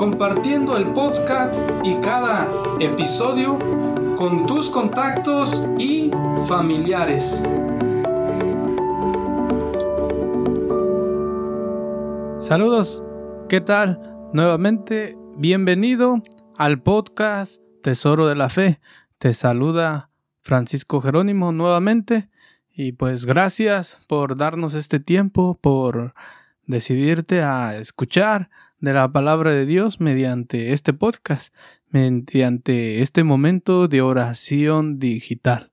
compartiendo el podcast y cada episodio con tus contactos y familiares. Saludos, ¿qué tal? Nuevamente, bienvenido al podcast Tesoro de la Fe. Te saluda Francisco Jerónimo nuevamente y pues gracias por darnos este tiempo, por decidirte a escuchar de la palabra de Dios mediante este podcast, mediante este momento de oración digital.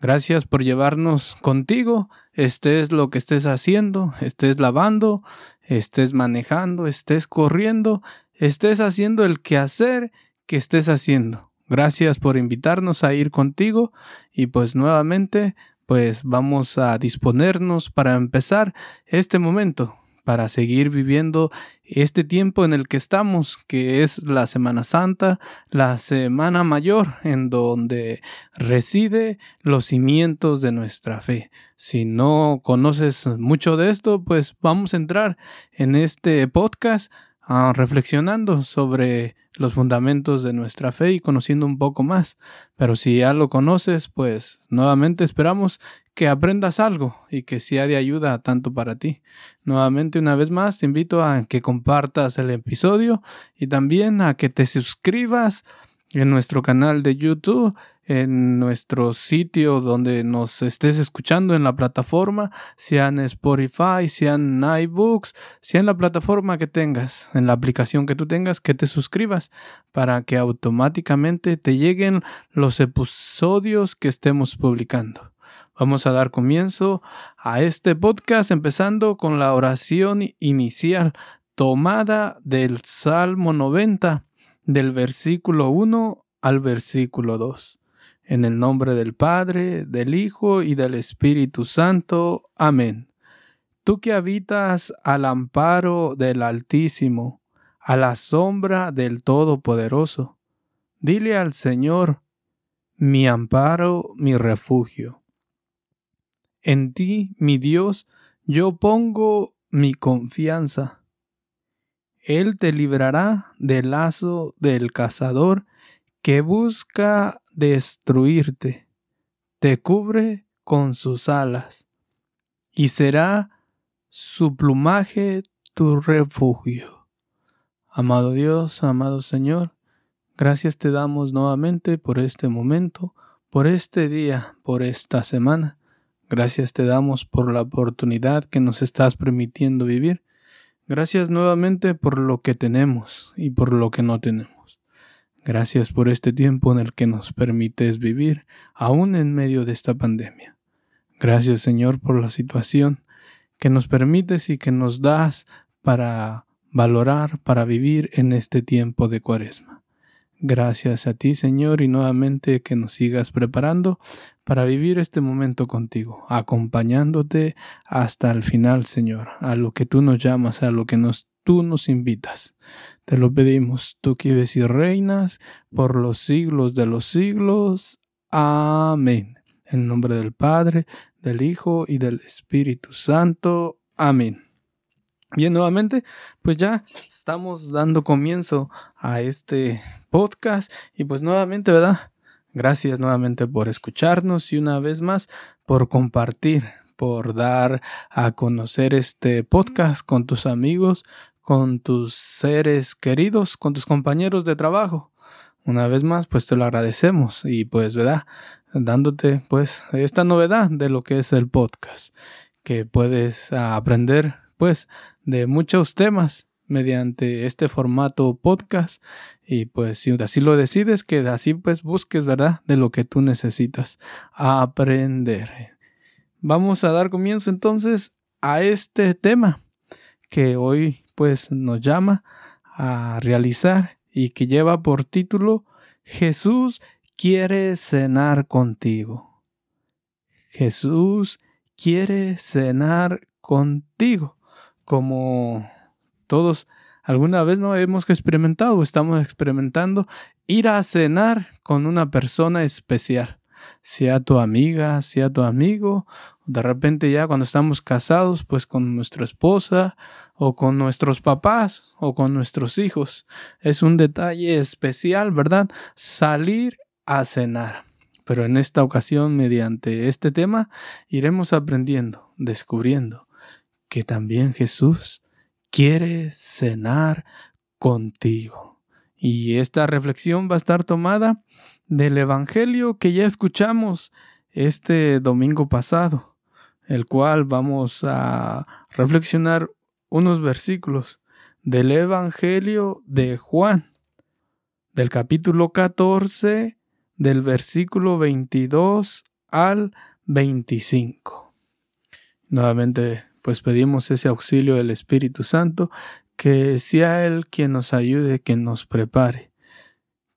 Gracias por llevarnos contigo, estés lo que estés haciendo, estés lavando, estés manejando, estés corriendo, estés haciendo el quehacer que estés haciendo. Gracias por invitarnos a ir contigo y pues nuevamente pues vamos a disponernos para empezar este momento, para seguir viviendo este tiempo en el que estamos, que es la Semana Santa, la Semana Mayor, en donde reside los cimientos de nuestra fe. Si no conoces mucho de esto, pues vamos a entrar en este podcast reflexionando sobre los fundamentos de nuestra fe y conociendo un poco más. Pero si ya lo conoces, pues nuevamente esperamos que aprendas algo y que sea de ayuda tanto para ti. Nuevamente, una vez más, te invito a que compartas el episodio y también a que te suscribas en nuestro canal de YouTube, en nuestro sitio donde nos estés escuchando en la plataforma, sea en Spotify, sea en iBooks, sea en la plataforma que tengas, en la aplicación que tú tengas, que te suscribas para que automáticamente te lleguen los episodios que estemos publicando. Vamos a dar comienzo a este podcast empezando con la oración inicial tomada del Salmo 90, del versículo 1 al versículo 2. En el nombre del Padre, del Hijo y del Espíritu Santo. Amén. Tú que habitas al amparo del Altísimo, a la sombra del Todopoderoso, dile al Señor, mi amparo, mi refugio en ti, mi Dios, yo pongo mi confianza. Él te librará del lazo del cazador que busca destruirte. Te cubre con sus alas y será su plumaje tu refugio. Amado Dios, amado Señor, gracias te damos nuevamente por este momento, por este día, por esta semana. Gracias te damos por la oportunidad que nos estás permitiendo vivir. Gracias nuevamente por lo que tenemos y por lo que no tenemos. Gracias por este tiempo en el que nos permites vivir, aún en medio de esta pandemia. Gracias Señor por la situación que nos permites y que nos das para valorar, para vivir en este tiempo de cuaresma. Gracias a ti, Señor, y nuevamente que nos sigas preparando para vivir este momento contigo, acompañándote hasta el final, Señor, a lo que tú nos llamas, a lo que nos, tú nos invitas. Te lo pedimos, tú que vives y reinas por los siglos de los siglos. Amén. En nombre del Padre, del Hijo y del Espíritu Santo. Amén. Bien, nuevamente, pues ya estamos dando comienzo a este podcast y pues nuevamente, ¿verdad? Gracias nuevamente por escucharnos y una vez más por compartir, por dar a conocer este podcast con tus amigos, con tus seres queridos, con tus compañeros de trabajo. Una vez más, pues te lo agradecemos y pues, ¿verdad? Dándote pues esta novedad de lo que es el podcast, que puedes aprender pues de muchos temas mediante este formato podcast y pues si así lo decides que así pues busques verdad de lo que tú necesitas aprender vamos a dar comienzo entonces a este tema que hoy pues nos llama a realizar y que lleva por título Jesús quiere cenar contigo Jesús quiere cenar contigo. Como todos alguna vez no hemos experimentado o estamos experimentando ir a cenar con una persona especial, sea tu amiga, sea tu amigo, de repente ya cuando estamos casados, pues con nuestra esposa o con nuestros papás o con nuestros hijos. Es un detalle especial, ¿verdad? Salir a cenar. Pero en esta ocasión, mediante este tema, iremos aprendiendo, descubriendo que también Jesús quiere cenar contigo. Y esta reflexión va a estar tomada del Evangelio que ya escuchamos este domingo pasado, el cual vamos a reflexionar unos versículos del Evangelio de Juan, del capítulo 14, del versículo 22 al 25. Nuevamente pues pedimos ese auxilio del Espíritu Santo, que sea Él quien nos ayude, quien nos prepare.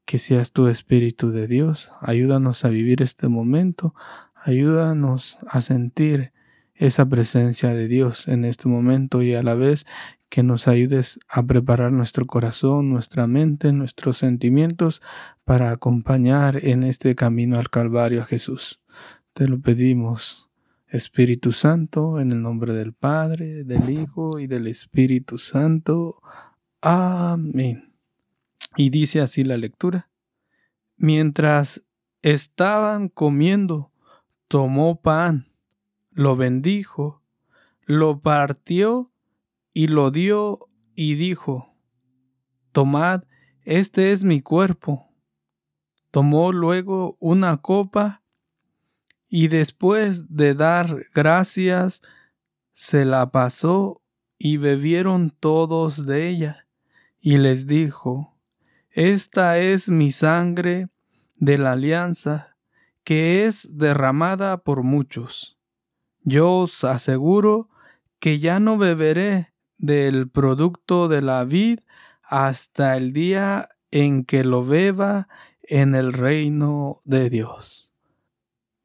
Que seas tu Espíritu de Dios, ayúdanos a vivir este momento, ayúdanos a sentir esa presencia de Dios en este momento y a la vez que nos ayudes a preparar nuestro corazón, nuestra mente, nuestros sentimientos para acompañar en este camino al Calvario a Jesús. Te lo pedimos Espíritu Santo, en el nombre del Padre, del Hijo y del Espíritu Santo. Amén. Y dice así la lectura. Mientras estaban comiendo, tomó pan, lo bendijo, lo partió y lo dio y dijo, Tomad, este es mi cuerpo. Tomó luego una copa y después de dar gracias, se la pasó y bebieron todos de ella. Y les dijo, Esta es mi sangre de la alianza, que es derramada por muchos. Yo os aseguro que ya no beberé del producto de la vid hasta el día en que lo beba en el reino de Dios.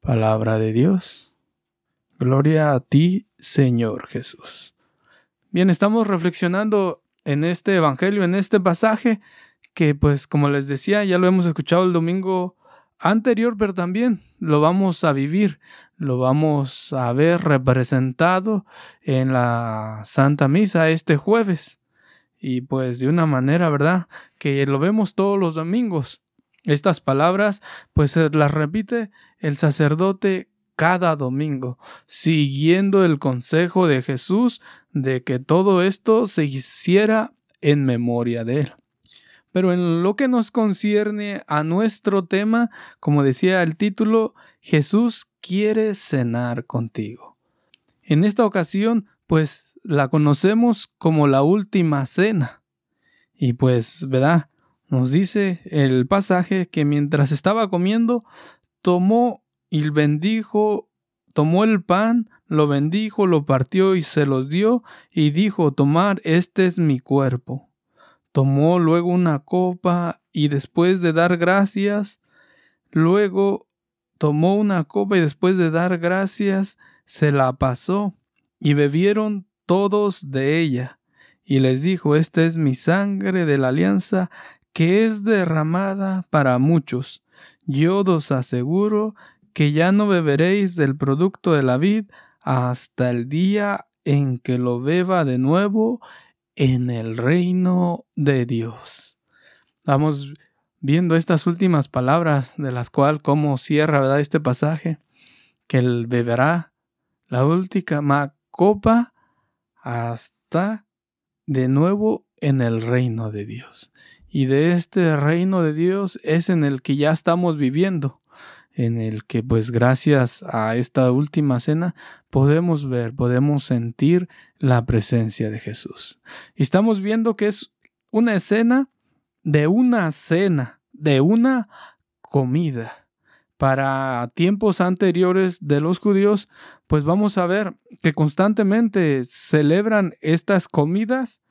Palabra de Dios. Gloria a ti, Señor Jesús. Bien, estamos reflexionando en este Evangelio, en este pasaje, que pues como les decía, ya lo hemos escuchado el domingo anterior, pero también lo vamos a vivir, lo vamos a ver representado en la Santa Misa este jueves. Y pues de una manera, ¿verdad? Que lo vemos todos los domingos. Estas palabras, pues las repite el sacerdote cada domingo, siguiendo el consejo de Jesús de que todo esto se hiciera en memoria de él. Pero en lo que nos concierne a nuestro tema, como decía el título, Jesús quiere cenar contigo. En esta ocasión, pues la conocemos como la última cena. Y pues, ¿verdad? Nos dice el pasaje que mientras estaba comiendo, tomó y bendijo, tomó el pan, lo bendijo, lo partió y se los dio, y dijo, tomar, este es mi cuerpo. Tomó luego una copa, y después de dar gracias, luego tomó una copa y después de dar gracias, se la pasó, y bebieron todos de ella. Y les dijo, esta es mi sangre de la alianza, que es derramada para muchos. Yo os aseguro que ya no beberéis del producto de la vid hasta el día en que lo beba de nuevo en el reino de Dios. Vamos viendo estas últimas palabras de las cuales como cierra ¿verdad? este pasaje, que él beberá la última copa hasta de nuevo en el reino de Dios. Y de este reino de Dios es en el que ya estamos viviendo, en el que pues gracias a esta última cena podemos ver, podemos sentir la presencia de Jesús. Y estamos viendo que es una escena de una cena, de una comida. Para tiempos anteriores de los judíos, pues vamos a ver que constantemente celebran estas comidas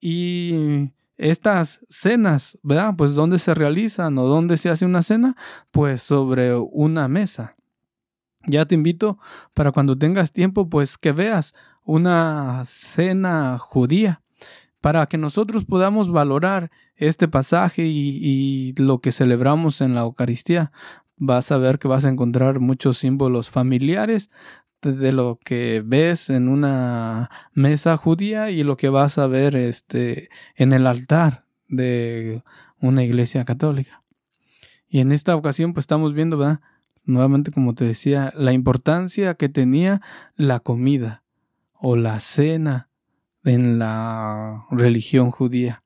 y estas cenas, ¿verdad? Pues dónde se realizan o dónde se hace una cena, pues sobre una mesa. Ya te invito para cuando tengas tiempo, pues que veas una cena judía, para que nosotros podamos valorar este pasaje y, lo que celebramos en la Eucaristía. Vas a ver que vas a encontrar muchos símbolos familiares de lo que ves en una mesa judía y lo que vas a ver este, en el altar de una iglesia católica. Y en esta ocasión pues estamos viendo, ¿verdad? Nuevamente como te decía, la importancia que tenía la comida o la cena en la religión judía.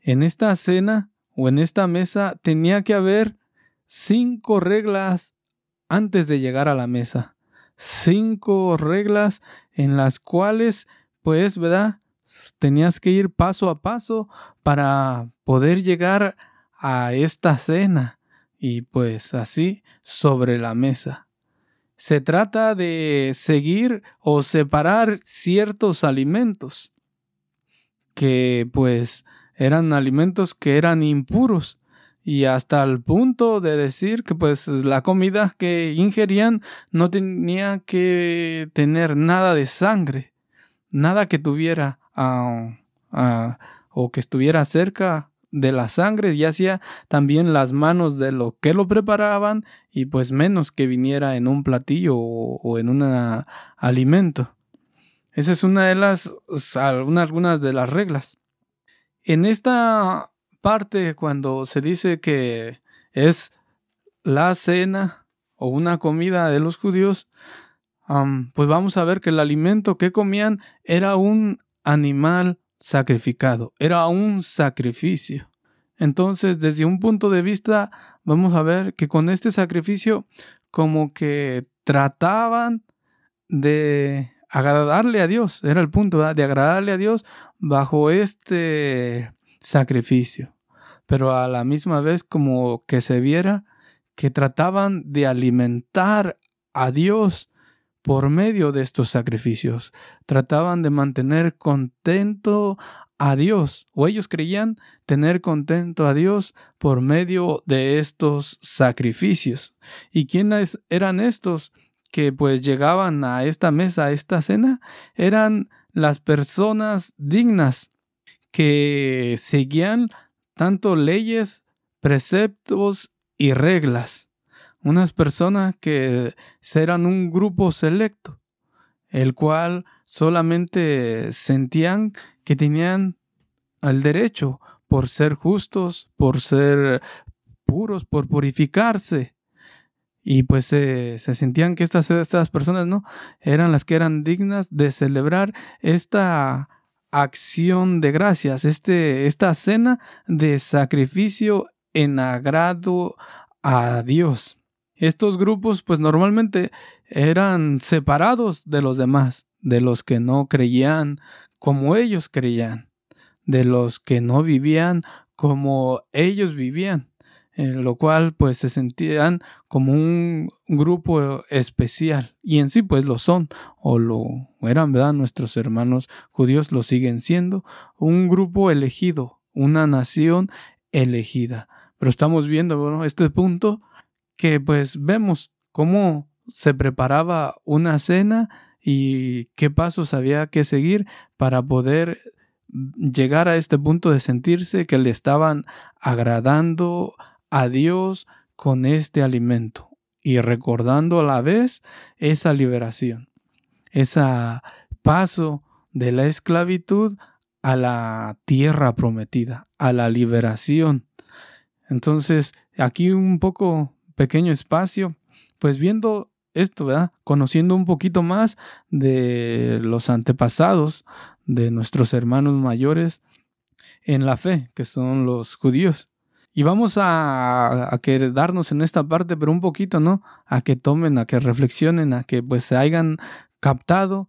En esta cena o en esta mesa tenía que haber cinco reglas antes de llegar a la mesa. Cinco reglas en las cuales, pues, ¿verdad? Tenías que ir paso a paso para poder llegar a esta cena y pues así sobre la mesa. Se trata de seguir o separar ciertos alimentos que pues eran alimentos que eran impuros y hasta el punto de decir que pues la comida que ingerían no tenía que tener nada de sangre, nada que tuviera ah, ah, o que estuviera cerca de la sangre, ya sea también las manos de lo que lo preparaban y pues menos que viniera en un platillo o, en un alimento. Esa es una de las, algunas de las reglas. En esta parte, cuando se dice que es la cena o una comida de los judíos, pues vamos a ver que el alimento que comían era un animal sacrificado, era un sacrificio. Entonces, desde un punto de vista, vamos a ver que con este sacrificio como que trataban de agradarle a Dios, era el punto de agradarle a Dios bajo este sacrificio, pero a la misma vez como que se viera que trataban de alimentar a Dios por medio de estos sacrificios, trataban de mantener contento a Dios, o ellos creían tener contento a Dios por medio de estos sacrificios. ¿Y quiénes eran estos? que pues llegaban a esta mesa, a esta cena, eran las personas dignas que seguían tanto leyes, preceptos y reglas. Unas personas que eran un grupo selecto, el cual solamente sentían que tenían el derecho por ser justos, por ser puros, por purificarse, y pues se sentían que estas, estas personas no eran las que eran dignas de celebrar esta acción de gracias, este, esta cena de sacrificio en agrado a Dios. Estos grupos pues normalmente eran separados de los demás, de los que no creían como ellos creían, de los que no vivían como ellos vivían en lo cual pues se sentían como un grupo especial y en sí pues lo son o lo eran, ¿verdad? Nuestros hermanos judíos lo siguen siendo un grupo elegido, una nación elegida. Pero estamos viendo, bueno, este punto que pues vemos cómo se preparaba una cena y qué pasos había que seguir para poder llegar a este punto de sentirse que le estaban agradando a Dios con este alimento y recordando a la vez esa liberación, ese paso de la esclavitud a la tierra prometida, a la liberación. Entonces, aquí un poco pequeño espacio, pues viendo esto, ¿verdad? Conociendo un poquito más de los antepasados de nuestros hermanos mayores en la fe, que son los judíos. Y vamos a, quedarnos en esta parte, pero un poquito, ¿no? A que tomen, a que reflexionen, a que pues se hayan captado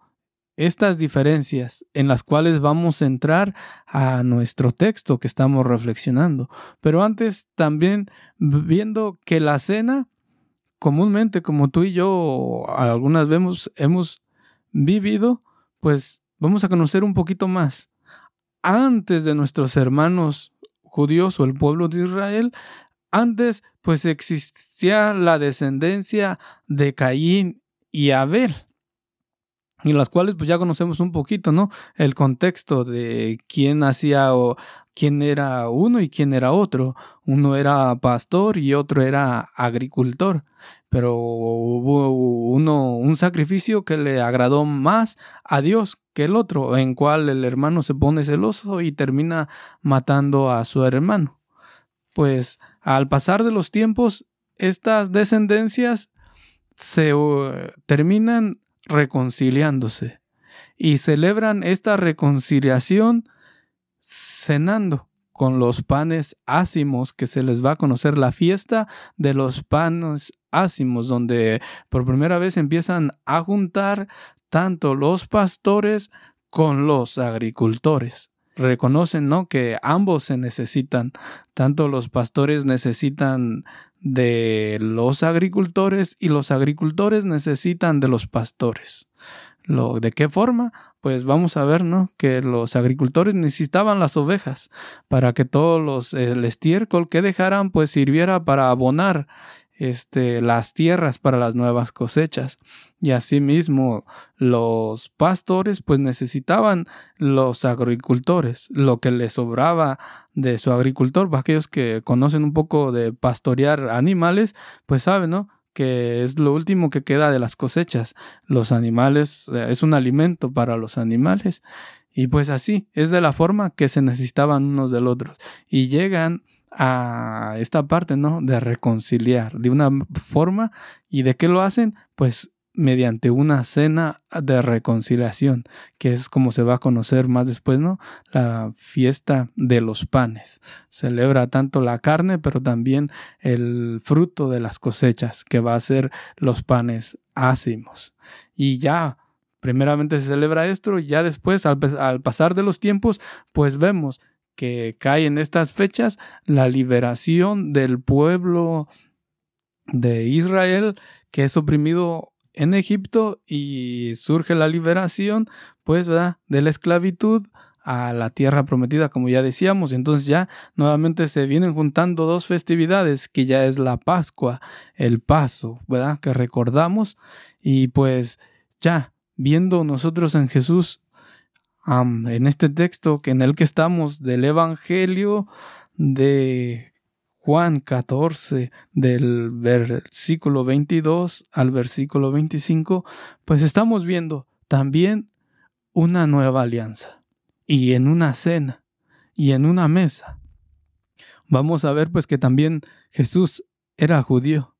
estas diferencias en las cuales vamos a entrar a nuestro texto que estamos reflexionando. Pero antes también viendo que la cena, comúnmente como tú y yo algunas veces hemos vivido, pues vamos a conocer un poquito más. Antes de nuestros hermanos judíos o el pueblo de Israel, antes pues existía la descendencia de Caín y Abel y las cuales pues ya conocemos un poquito, ¿no? El contexto de quién hacía o quién era uno y quién era otro. Uno era pastor y otro era agricultor, pero hubo uno un sacrificio que le agradó más a Dios que el otro, en cual el hermano se pone celoso y termina matando a su hermano. Pues al pasar de los tiempos, estas descendencias se uh, terminan reconciliándose y celebran esta reconciliación cenando con los panes ácimos, que se les va a conocer la fiesta de los panes ácimos, donde por primera vez empiezan a juntar tanto los pastores con los agricultores. Reconocen, ¿no? Que ambos se necesitan, tanto los pastores necesitan de los agricultores y los agricultores necesitan de los pastores. Lo, ¿De qué forma? Pues vamos a ver, ¿no? Que los agricultores necesitaban las ovejas para que todos los, el estiércol que dejaran pues sirviera para abonar este, las tierras para las nuevas cosechas. Y asimismo, los pastores pues necesitaban los agricultores, lo que les sobraba de su agricultor, para aquellos que conocen un poco de pastorear animales, pues saben, ¿no? que es lo último que queda de las cosechas. Los animales eh, es un alimento para los animales. Y pues así, es de la forma que se necesitaban unos del otros. Y llegan a esta parte, ¿no? De reconciliar de una forma. ¿Y de qué lo hacen? Pues mediante una cena de reconciliación, que es como se va a conocer más después, ¿no? La fiesta de los panes. Celebra tanto la carne, pero también el fruto de las cosechas, que va a ser los panes ácimos. Y ya, primeramente se celebra esto, y ya después, al, al pasar de los tiempos, pues vemos que cae en estas fechas la liberación del pueblo de Israel que es oprimido en Egipto y surge la liberación pues ¿verdad? de la esclavitud a la tierra prometida como ya decíamos. Entonces ya nuevamente se vienen juntando dos festividades que ya es la Pascua el paso verdad que recordamos. Y pues ya viendo nosotros en Jesús en este texto que en el que estamos del Evangelio de Juan 14, del versículo 22 al versículo 25, pues estamos viendo también una nueva alianza y en una cena y en una mesa. Vamos a ver pues que también Jesús era judío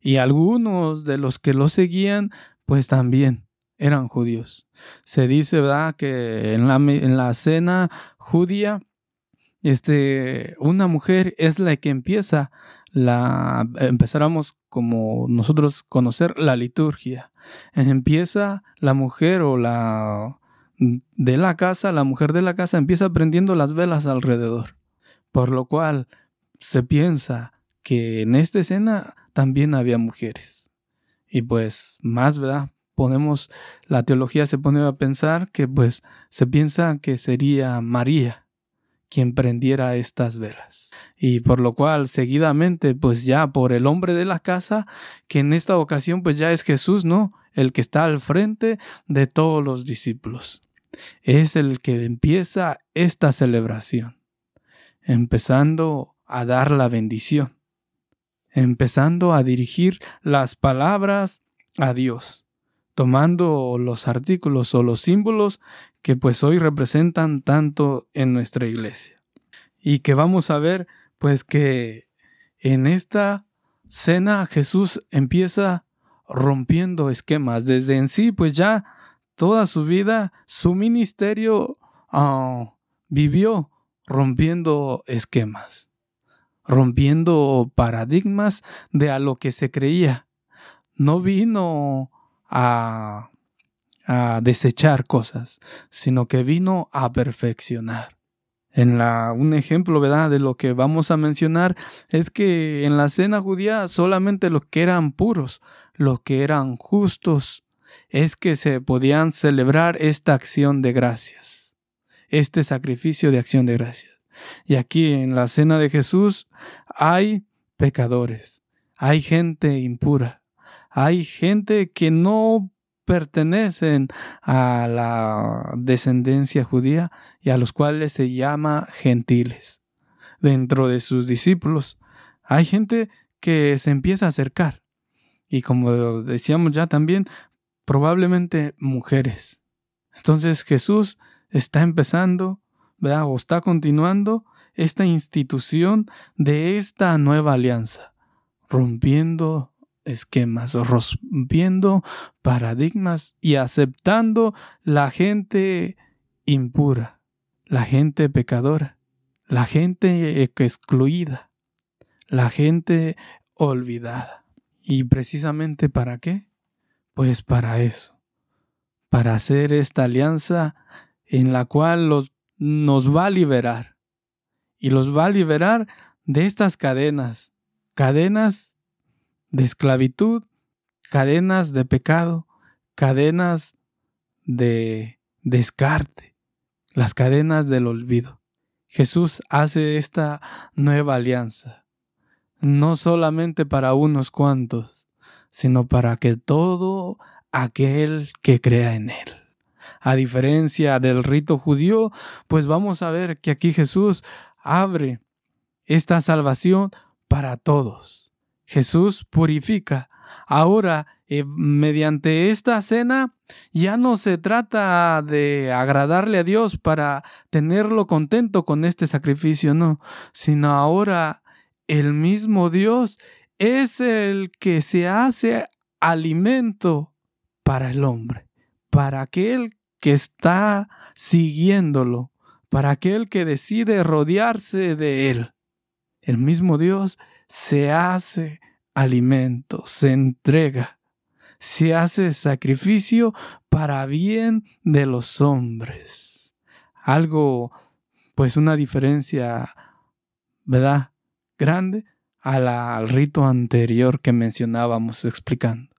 y algunos de los que lo seguían pues también eran judíos. Se dice, ¿verdad?, que en la, en la cena judía, este, una mujer es la que empieza la, empezáramos como nosotros conocer la liturgia. Empieza la mujer o la de la casa, la mujer de la casa empieza prendiendo las velas alrededor. Por lo cual se piensa que en esta escena también había mujeres. Y pues más, ¿verdad? Ponemos, la teología se pone a pensar que pues se piensa que sería María quien prendiera estas velas. Y por lo cual seguidamente pues ya por el hombre de la casa, que en esta ocasión pues ya es Jesús, ¿no? El que está al frente de todos los discípulos. Es el que empieza esta celebración, empezando a dar la bendición, empezando a dirigir las palabras a Dios tomando los artículos o los símbolos que pues hoy representan tanto en nuestra iglesia. Y que vamos a ver pues que en esta cena Jesús empieza rompiendo esquemas. Desde en sí, pues ya toda su vida, su ministerio ah, vivió rompiendo esquemas, rompiendo paradigmas de a lo que se creía. No vino a, desechar cosas, sino que vino a perfeccionar. En la, un ejemplo, ¿verdad? De lo que vamos a mencionar es que en la cena judía solamente los que eran puros, los que eran justos, es que se podían celebrar esta acción de gracias, este sacrificio de acción de gracias. Y aquí en la cena de Jesús hay pecadores, hay gente impura, hay gente que no pertenecen a la descendencia judía y a los cuales se llama gentiles. Dentro de sus discípulos hay gente que se empieza a acercar y como decíamos ya también, probablemente mujeres. Entonces Jesús está empezando. O está continuando esta institución de esta nueva alianza, rompiendo esquemas, rompiendo paradigmas y aceptando la gente impura, la gente pecadora, la gente excluida, la gente olvidada. ¿Y precisamente para qué? Pues para eso, para hacer esta alianza en la cual los, nos va a liberar y los va a liberar de estas cadenas, cadenas de esclavitud, cadenas de pecado, cadenas de descarte, las cadenas del olvido. Jesús hace esta nueva alianza, no solamente para unos cuantos, sino para que todo aquel que crea en él. A diferencia del rito judío, pues vamos a ver que aquí Jesús abre esta salvación para todos. Jesús purifica. Ahora, eh, mediante esta cena, ya no se trata de agradarle a Dios para tenerlo contento con este sacrificio, no, sino ahora el mismo Dios es el que se hace alimento para el hombre, para aquel que está siguiéndolo, para aquel que decide rodearse de él. El mismo Dios se hace alimento, se entrega, se hace sacrificio para bien de los hombres. Algo, pues una diferencia, ¿verdad? Grande al rito anterior que mencionábamos explicando.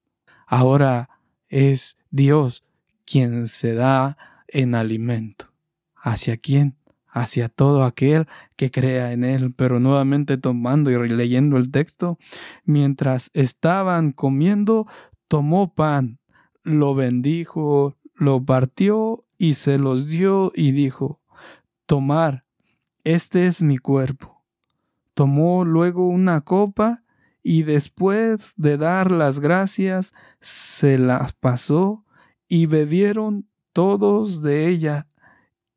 Ahora es Dios quien se da en alimento. ¿Hacia quién? Hacia todo aquel que crea en él. Pero nuevamente tomando y leyendo el texto, mientras estaban comiendo, tomó pan, lo bendijo, lo partió y se los dio y dijo, tomar, este es mi cuerpo. Tomó luego una copa y después de dar las gracias, se las pasó y bebieron todos de ella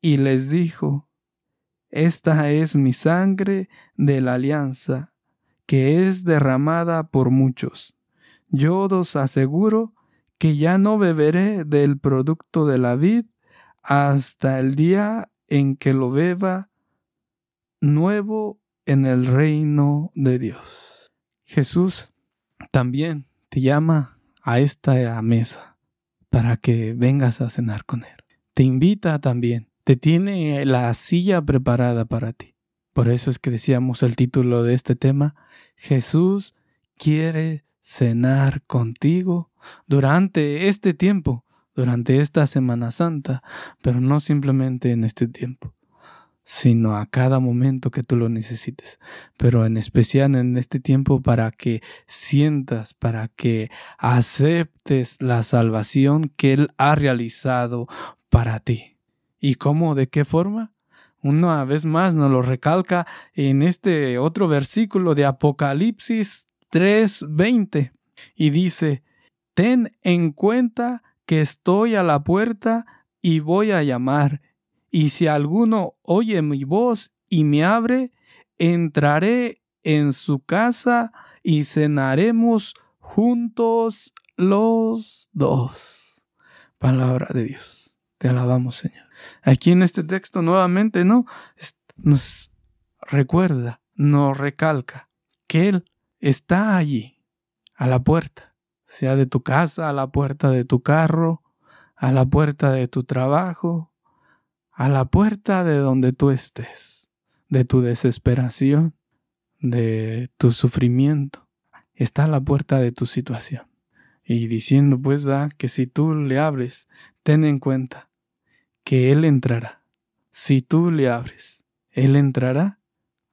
y les dijo, esta es mi sangre de la alianza, que es derramada por muchos. Yo os aseguro que ya no beberé del producto de la vid hasta el día en que lo beba nuevo en el reino de Dios. Jesús también te llama a esta mesa para que vengas a cenar con Él. Te invita también te tiene la silla preparada para ti. Por eso es que decíamos el título de este tema, Jesús quiere cenar contigo durante este tiempo, durante esta Semana Santa, pero no simplemente en este tiempo, sino a cada momento que tú lo necesites, pero en especial en este tiempo para que sientas, para que aceptes la salvación que Él ha realizado para ti. ¿Y cómo? ¿De qué forma? Una vez más nos lo recalca en este otro versículo de Apocalipsis 3:20 y dice, Ten en cuenta que estoy a la puerta y voy a llamar, y si alguno oye mi voz y me abre, entraré en su casa y cenaremos juntos los dos. Palabra de Dios. Te alabamos, Señor. Aquí en este texto nuevamente, ¿no? Nos recuerda, nos recalca que Él está allí, a la puerta, sea de tu casa, a la puerta de tu carro, a la puerta de tu trabajo, a la puerta de donde tú estés, de tu desesperación, de tu sufrimiento, está a la puerta de tu situación. Y diciendo pues va que si tú le abres, ten en cuenta que Él entrará. Si tú le abres, Él entrará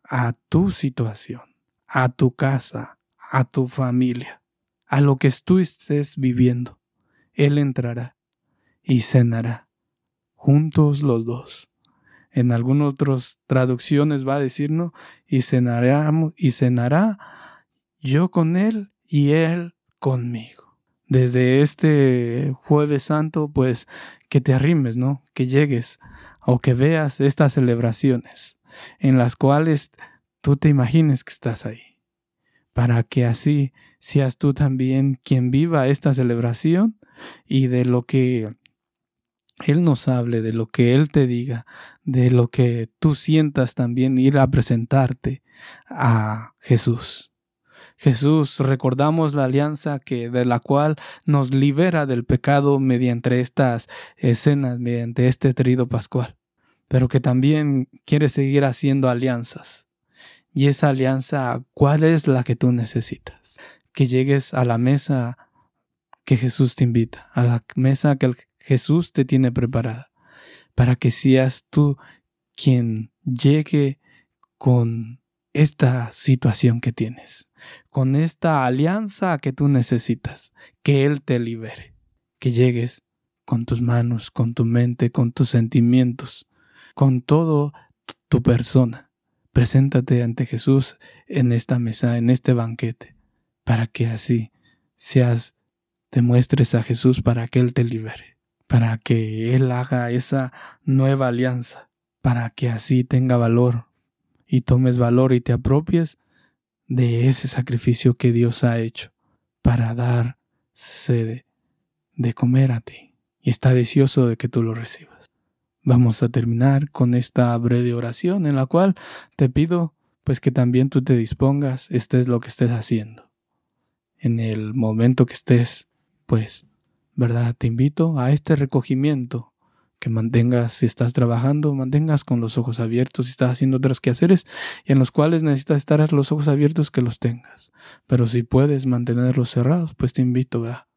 a tu situación, a tu casa, a tu familia, a lo que tú estés viviendo. Él entrará y cenará, juntos los dos. En algunas otras traducciones va a decir, ¿no? Y cenará, y cenará yo con él y él conmigo. Desde este jueves santo, pues que te arrimes, ¿no? Que llegues o que veas estas celebraciones en las cuales tú te imagines que estás ahí, para que así seas tú también quien viva esta celebración y de lo que él nos hable, de lo que Él te diga, de lo que tú sientas también ir a presentarte a Jesús. Jesús, recordamos la alianza que de la cual nos libera del pecado mediante estas escenas, mediante este trido pascual, pero que también quiere seguir haciendo alianzas. Y esa alianza, ¿cuál es la que tú necesitas? Que llegues a la mesa que Jesús te invita, a la mesa que Jesús te tiene preparada, para que seas tú quien llegue con esta situación que tienes, con esta alianza que tú necesitas, que Él te libere, que llegues con tus manos, con tu mente, con tus sentimientos, con todo tu persona. Preséntate ante Jesús en esta mesa, en este banquete, para que así seas te muestres a Jesús para que Él te libere, para que Él haga esa nueva alianza, para que así tenga valor y tomes valor y te apropies de ese sacrificio que Dios ha hecho para dar sede de comer a ti y está deseoso de que tú lo recibas. Vamos a terminar con esta breve oración en la cual te pido pues que también tú te dispongas, estés lo que estés haciendo. En el momento que estés pues, ¿verdad? Te invito a este recogimiento, que mantengas, si estás trabajando, mantengas con los ojos abiertos, si estás haciendo otros quehaceres y en los cuales necesitas estar los ojos abiertos, que los tengas. Pero si puedes mantenerlos cerrados, pues te invito, ¿verdad?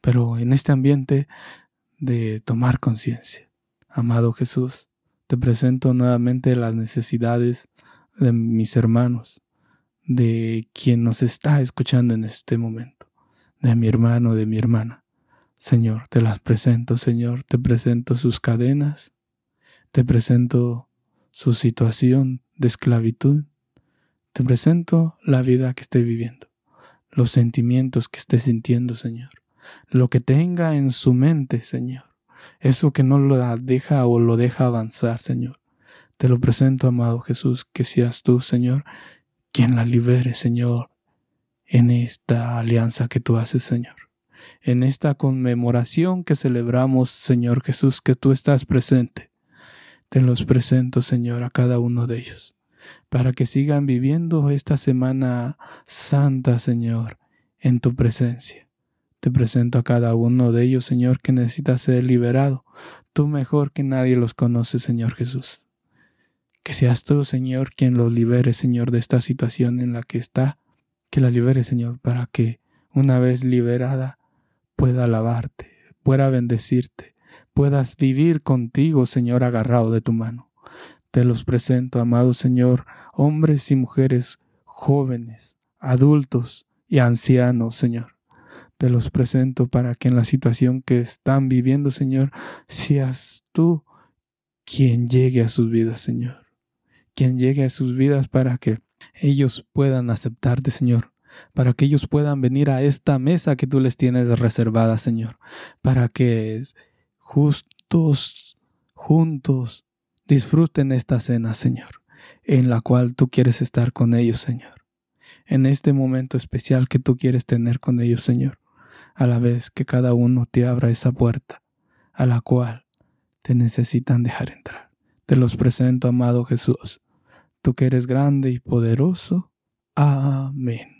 Pero en este ambiente de tomar conciencia. Amado Jesús, te presento nuevamente las necesidades de mis hermanos, de quien nos está escuchando en este momento de mi hermano, de mi hermana. Señor, te las presento, Señor, te presento sus cadenas, te presento su situación de esclavitud, te presento la vida que esté viviendo, los sentimientos que esté sintiendo, Señor, lo que tenga en su mente, Señor, eso que no lo deja o lo deja avanzar, Señor. Te lo presento, amado Jesús, que seas tú, Señor, quien la libere, Señor, en esta alianza que tú haces, Señor. En esta conmemoración que celebramos, Señor Jesús, que tú estás presente. Te los presento, Señor, a cada uno de ellos, para que sigan viviendo esta semana santa, Señor, en tu presencia. Te presento a cada uno de ellos, Señor, que necesita ser liberado. Tú mejor que nadie los conoces, Señor Jesús. Que seas tú, Señor, quien los libere, Señor, de esta situación en la que está que la libere, Señor, para que una vez liberada pueda alabarte, pueda bendecirte, puedas vivir contigo, Señor, agarrado de tu mano. Te los presento, amado Señor, hombres y mujeres, jóvenes, adultos y ancianos, Señor. Te los presento para que en la situación que están viviendo, Señor, seas tú quien llegue a sus vidas, Señor. Quien llegue a sus vidas para que ellos puedan aceptarte, Señor, para que ellos puedan venir a esta mesa que tú les tienes reservada, Señor, para que justos, juntos, disfruten esta cena, Señor, en la cual tú quieres estar con ellos, Señor, en este momento especial que tú quieres tener con ellos, Señor. a la vez que cada uno te abra esa puerta a la cual te necesitan dejar entrar. Te los presento, amado Jesús, tú que eres grande y poderoso. Amén.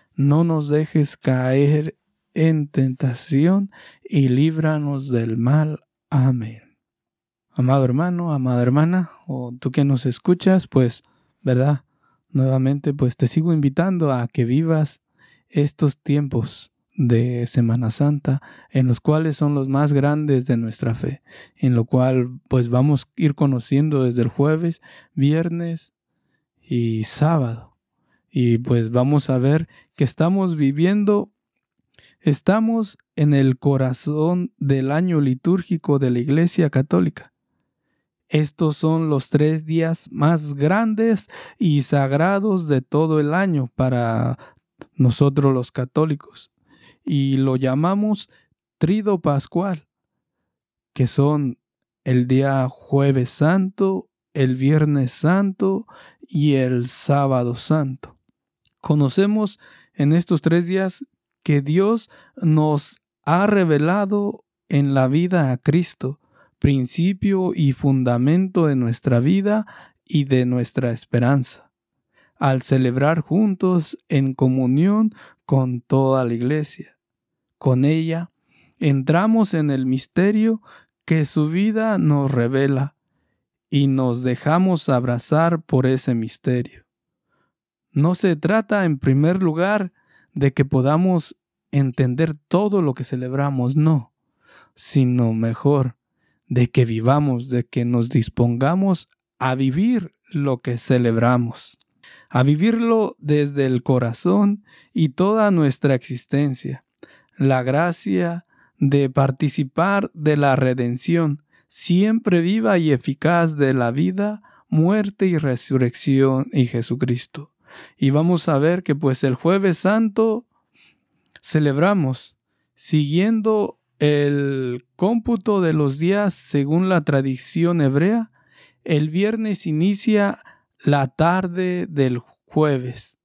No nos dejes caer en tentación y líbranos del mal. Amén. Amado hermano, amada hermana, o tú que nos escuchas, pues, ¿verdad? Nuevamente, pues te sigo invitando a que vivas estos tiempos de Semana Santa, en los cuales son los más grandes de nuestra fe, en lo cual pues vamos a ir conociendo desde el jueves, viernes y sábado. Y pues vamos a ver que estamos viviendo Estamos en el corazón del año litúrgico de la Iglesia Católica. Estos son los tres días más grandes y sagrados de todo el año para nosotros los católicos. Y lo llamamos Trido Pascual, que son el día jueves santo, el viernes santo y el sábado santo. Conocemos en estos tres días que Dios nos ha revelado en la vida a Cristo, principio y fundamento de nuestra vida y de nuestra esperanza, al celebrar juntos en comunión con toda la iglesia. Con ella entramos en el misterio que su vida nos revela y nos dejamos abrazar por ese misterio. No se trata en primer lugar de que podamos entender todo lo que celebramos, no, sino mejor de que vivamos, de que nos dispongamos a vivir lo que celebramos, a vivirlo desde el corazón y toda nuestra existencia. La gracia de participar de la redención, siempre viva y eficaz de la vida, muerte y resurrección y Jesucristo. Y vamos a ver que pues el jueves santo celebramos siguiendo el cómputo de los días según la tradición hebrea, el viernes inicia la tarde del jueves.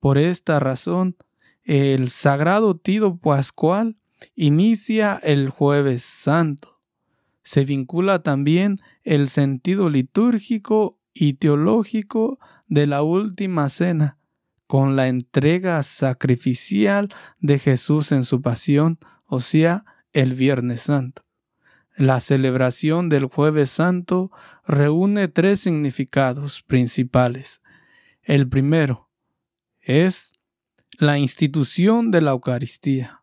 Por esta razón, el sagrado tido pascual inicia el jueves santo. Se vincula también el sentido litúrgico y teológico de la última cena con la entrega sacrificial de Jesús en su pasión, o sea, el Viernes Santo. La celebración del jueves santo reúne tres significados principales. El primero es la institución de la Eucaristía.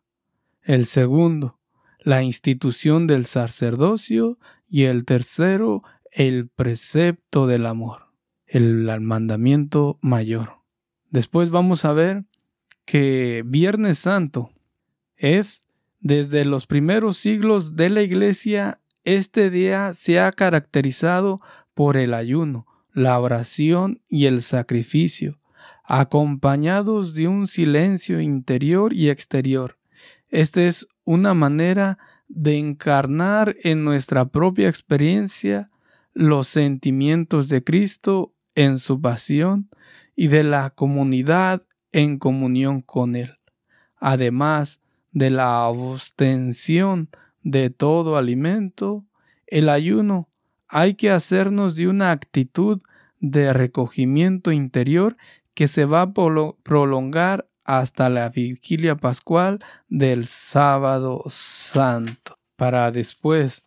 El segundo, la institución del sacerdocio. Y el tercero, el precepto del amor, el mandamiento mayor. Después vamos a ver que Viernes Santo es desde los primeros siglos de la Iglesia, este día se ha caracterizado por el ayuno, la oración y el sacrificio, acompañados de un silencio interior y exterior. Esta es una manera de encarnar en nuestra propia experiencia los sentimientos de Cristo en su pasión y de la comunidad en comunión con Él, además de la abstención de todo alimento, el ayuno. Hay que hacernos de una actitud de recogimiento interior que se va a prolongar hasta la vigilia pascual del sábado santo, para después,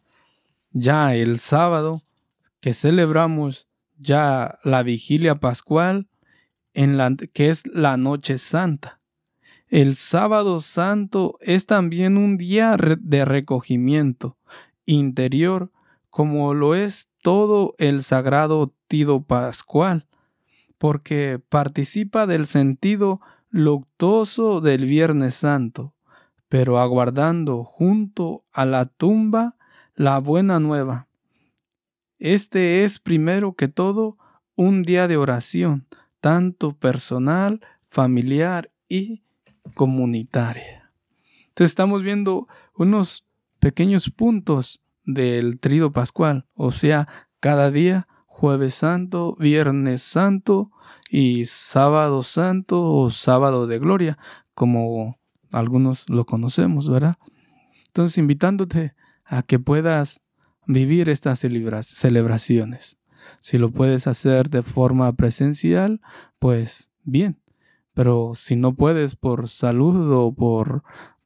ya el sábado, que celebramos ya la vigilia pascual, en la, que es la noche santa. El sábado santo es también un día de recogimiento interior, como lo es todo el sagrado tido pascual, porque participa del sentido luctuoso del Viernes Santo, pero aguardando junto a la tumba la buena nueva. Este es primero que todo un día de oración, tanto personal, familiar y comunitaria. Entonces estamos viendo unos pequeños puntos del trido pascual, o sea, cada día, jueves santo, viernes santo y sábado santo o sábado de gloria, como algunos lo conocemos, ¿verdad? Entonces invitándote a que puedas vivir estas celebraciones. Si lo puedes hacer de forma presencial, pues bien. Pero si no puedes por salud o por,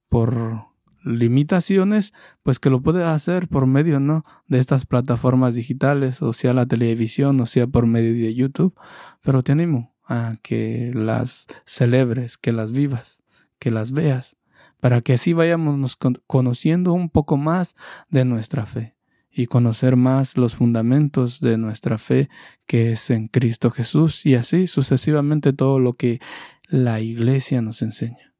por limitaciones, pues que lo puedes hacer por medio, ¿no? De estas plataformas digitales, o sea la televisión, o sea por medio de YouTube. Pero te animo a que las celebres, que las vivas, que las veas, para que así vayamos conociendo un poco más de nuestra fe y conocer más los fundamentos de nuestra fe que es en Cristo Jesús y así sucesivamente todo lo que la iglesia nos enseña.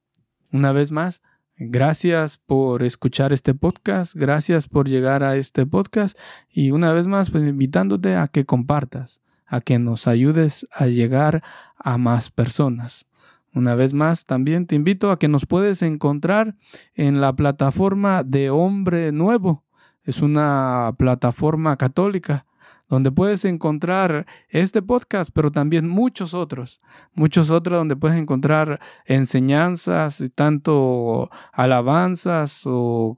Una vez más, gracias por escuchar este podcast, gracias por llegar a este podcast y una vez más, pues invitándote a que compartas, a que nos ayudes a llegar a más personas. Una vez más, también te invito a que nos puedes encontrar en la plataforma de Hombre Nuevo. Es una plataforma católica donde puedes encontrar este podcast, pero también muchos otros, muchos otros donde puedes encontrar enseñanzas, tanto alabanzas o,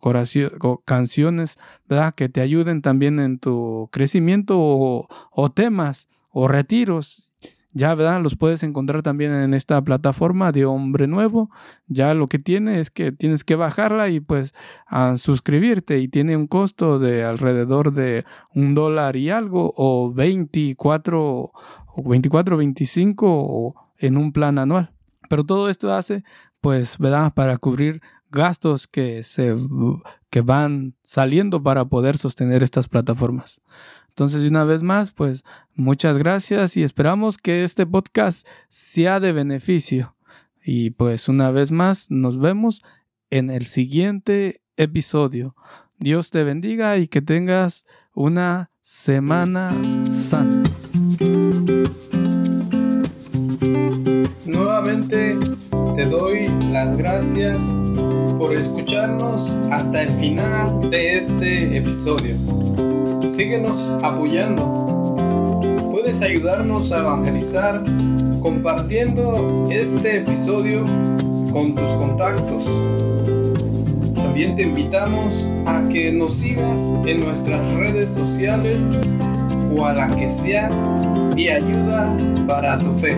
canciones, ¿verdad? Que te ayuden también en tu crecimiento o, o temas o retiros ya, ¿verdad? Los puedes encontrar también en esta plataforma de Hombre Nuevo. Ya lo que tiene es que tienes que bajarla y pues a suscribirte y tiene un costo de alrededor de un dólar y algo o 24 o 24, 25 en un plan anual. Pero todo esto hace pues, ¿verdad? Para cubrir gastos que se que van saliendo para poder sostener estas plataformas. Entonces, una vez más, pues muchas gracias y esperamos que este podcast sea de beneficio. Y pues una vez más, nos vemos en el siguiente episodio. Dios te bendiga y que tengas una semana santa. Nuevamente te doy las gracias por escucharnos hasta el final de este episodio síguenos apoyando. Puedes ayudarnos a evangelizar compartiendo este episodio con tus contactos. También te invitamos a que nos sigas en nuestras redes sociales o a la que sea de ayuda para tu fe.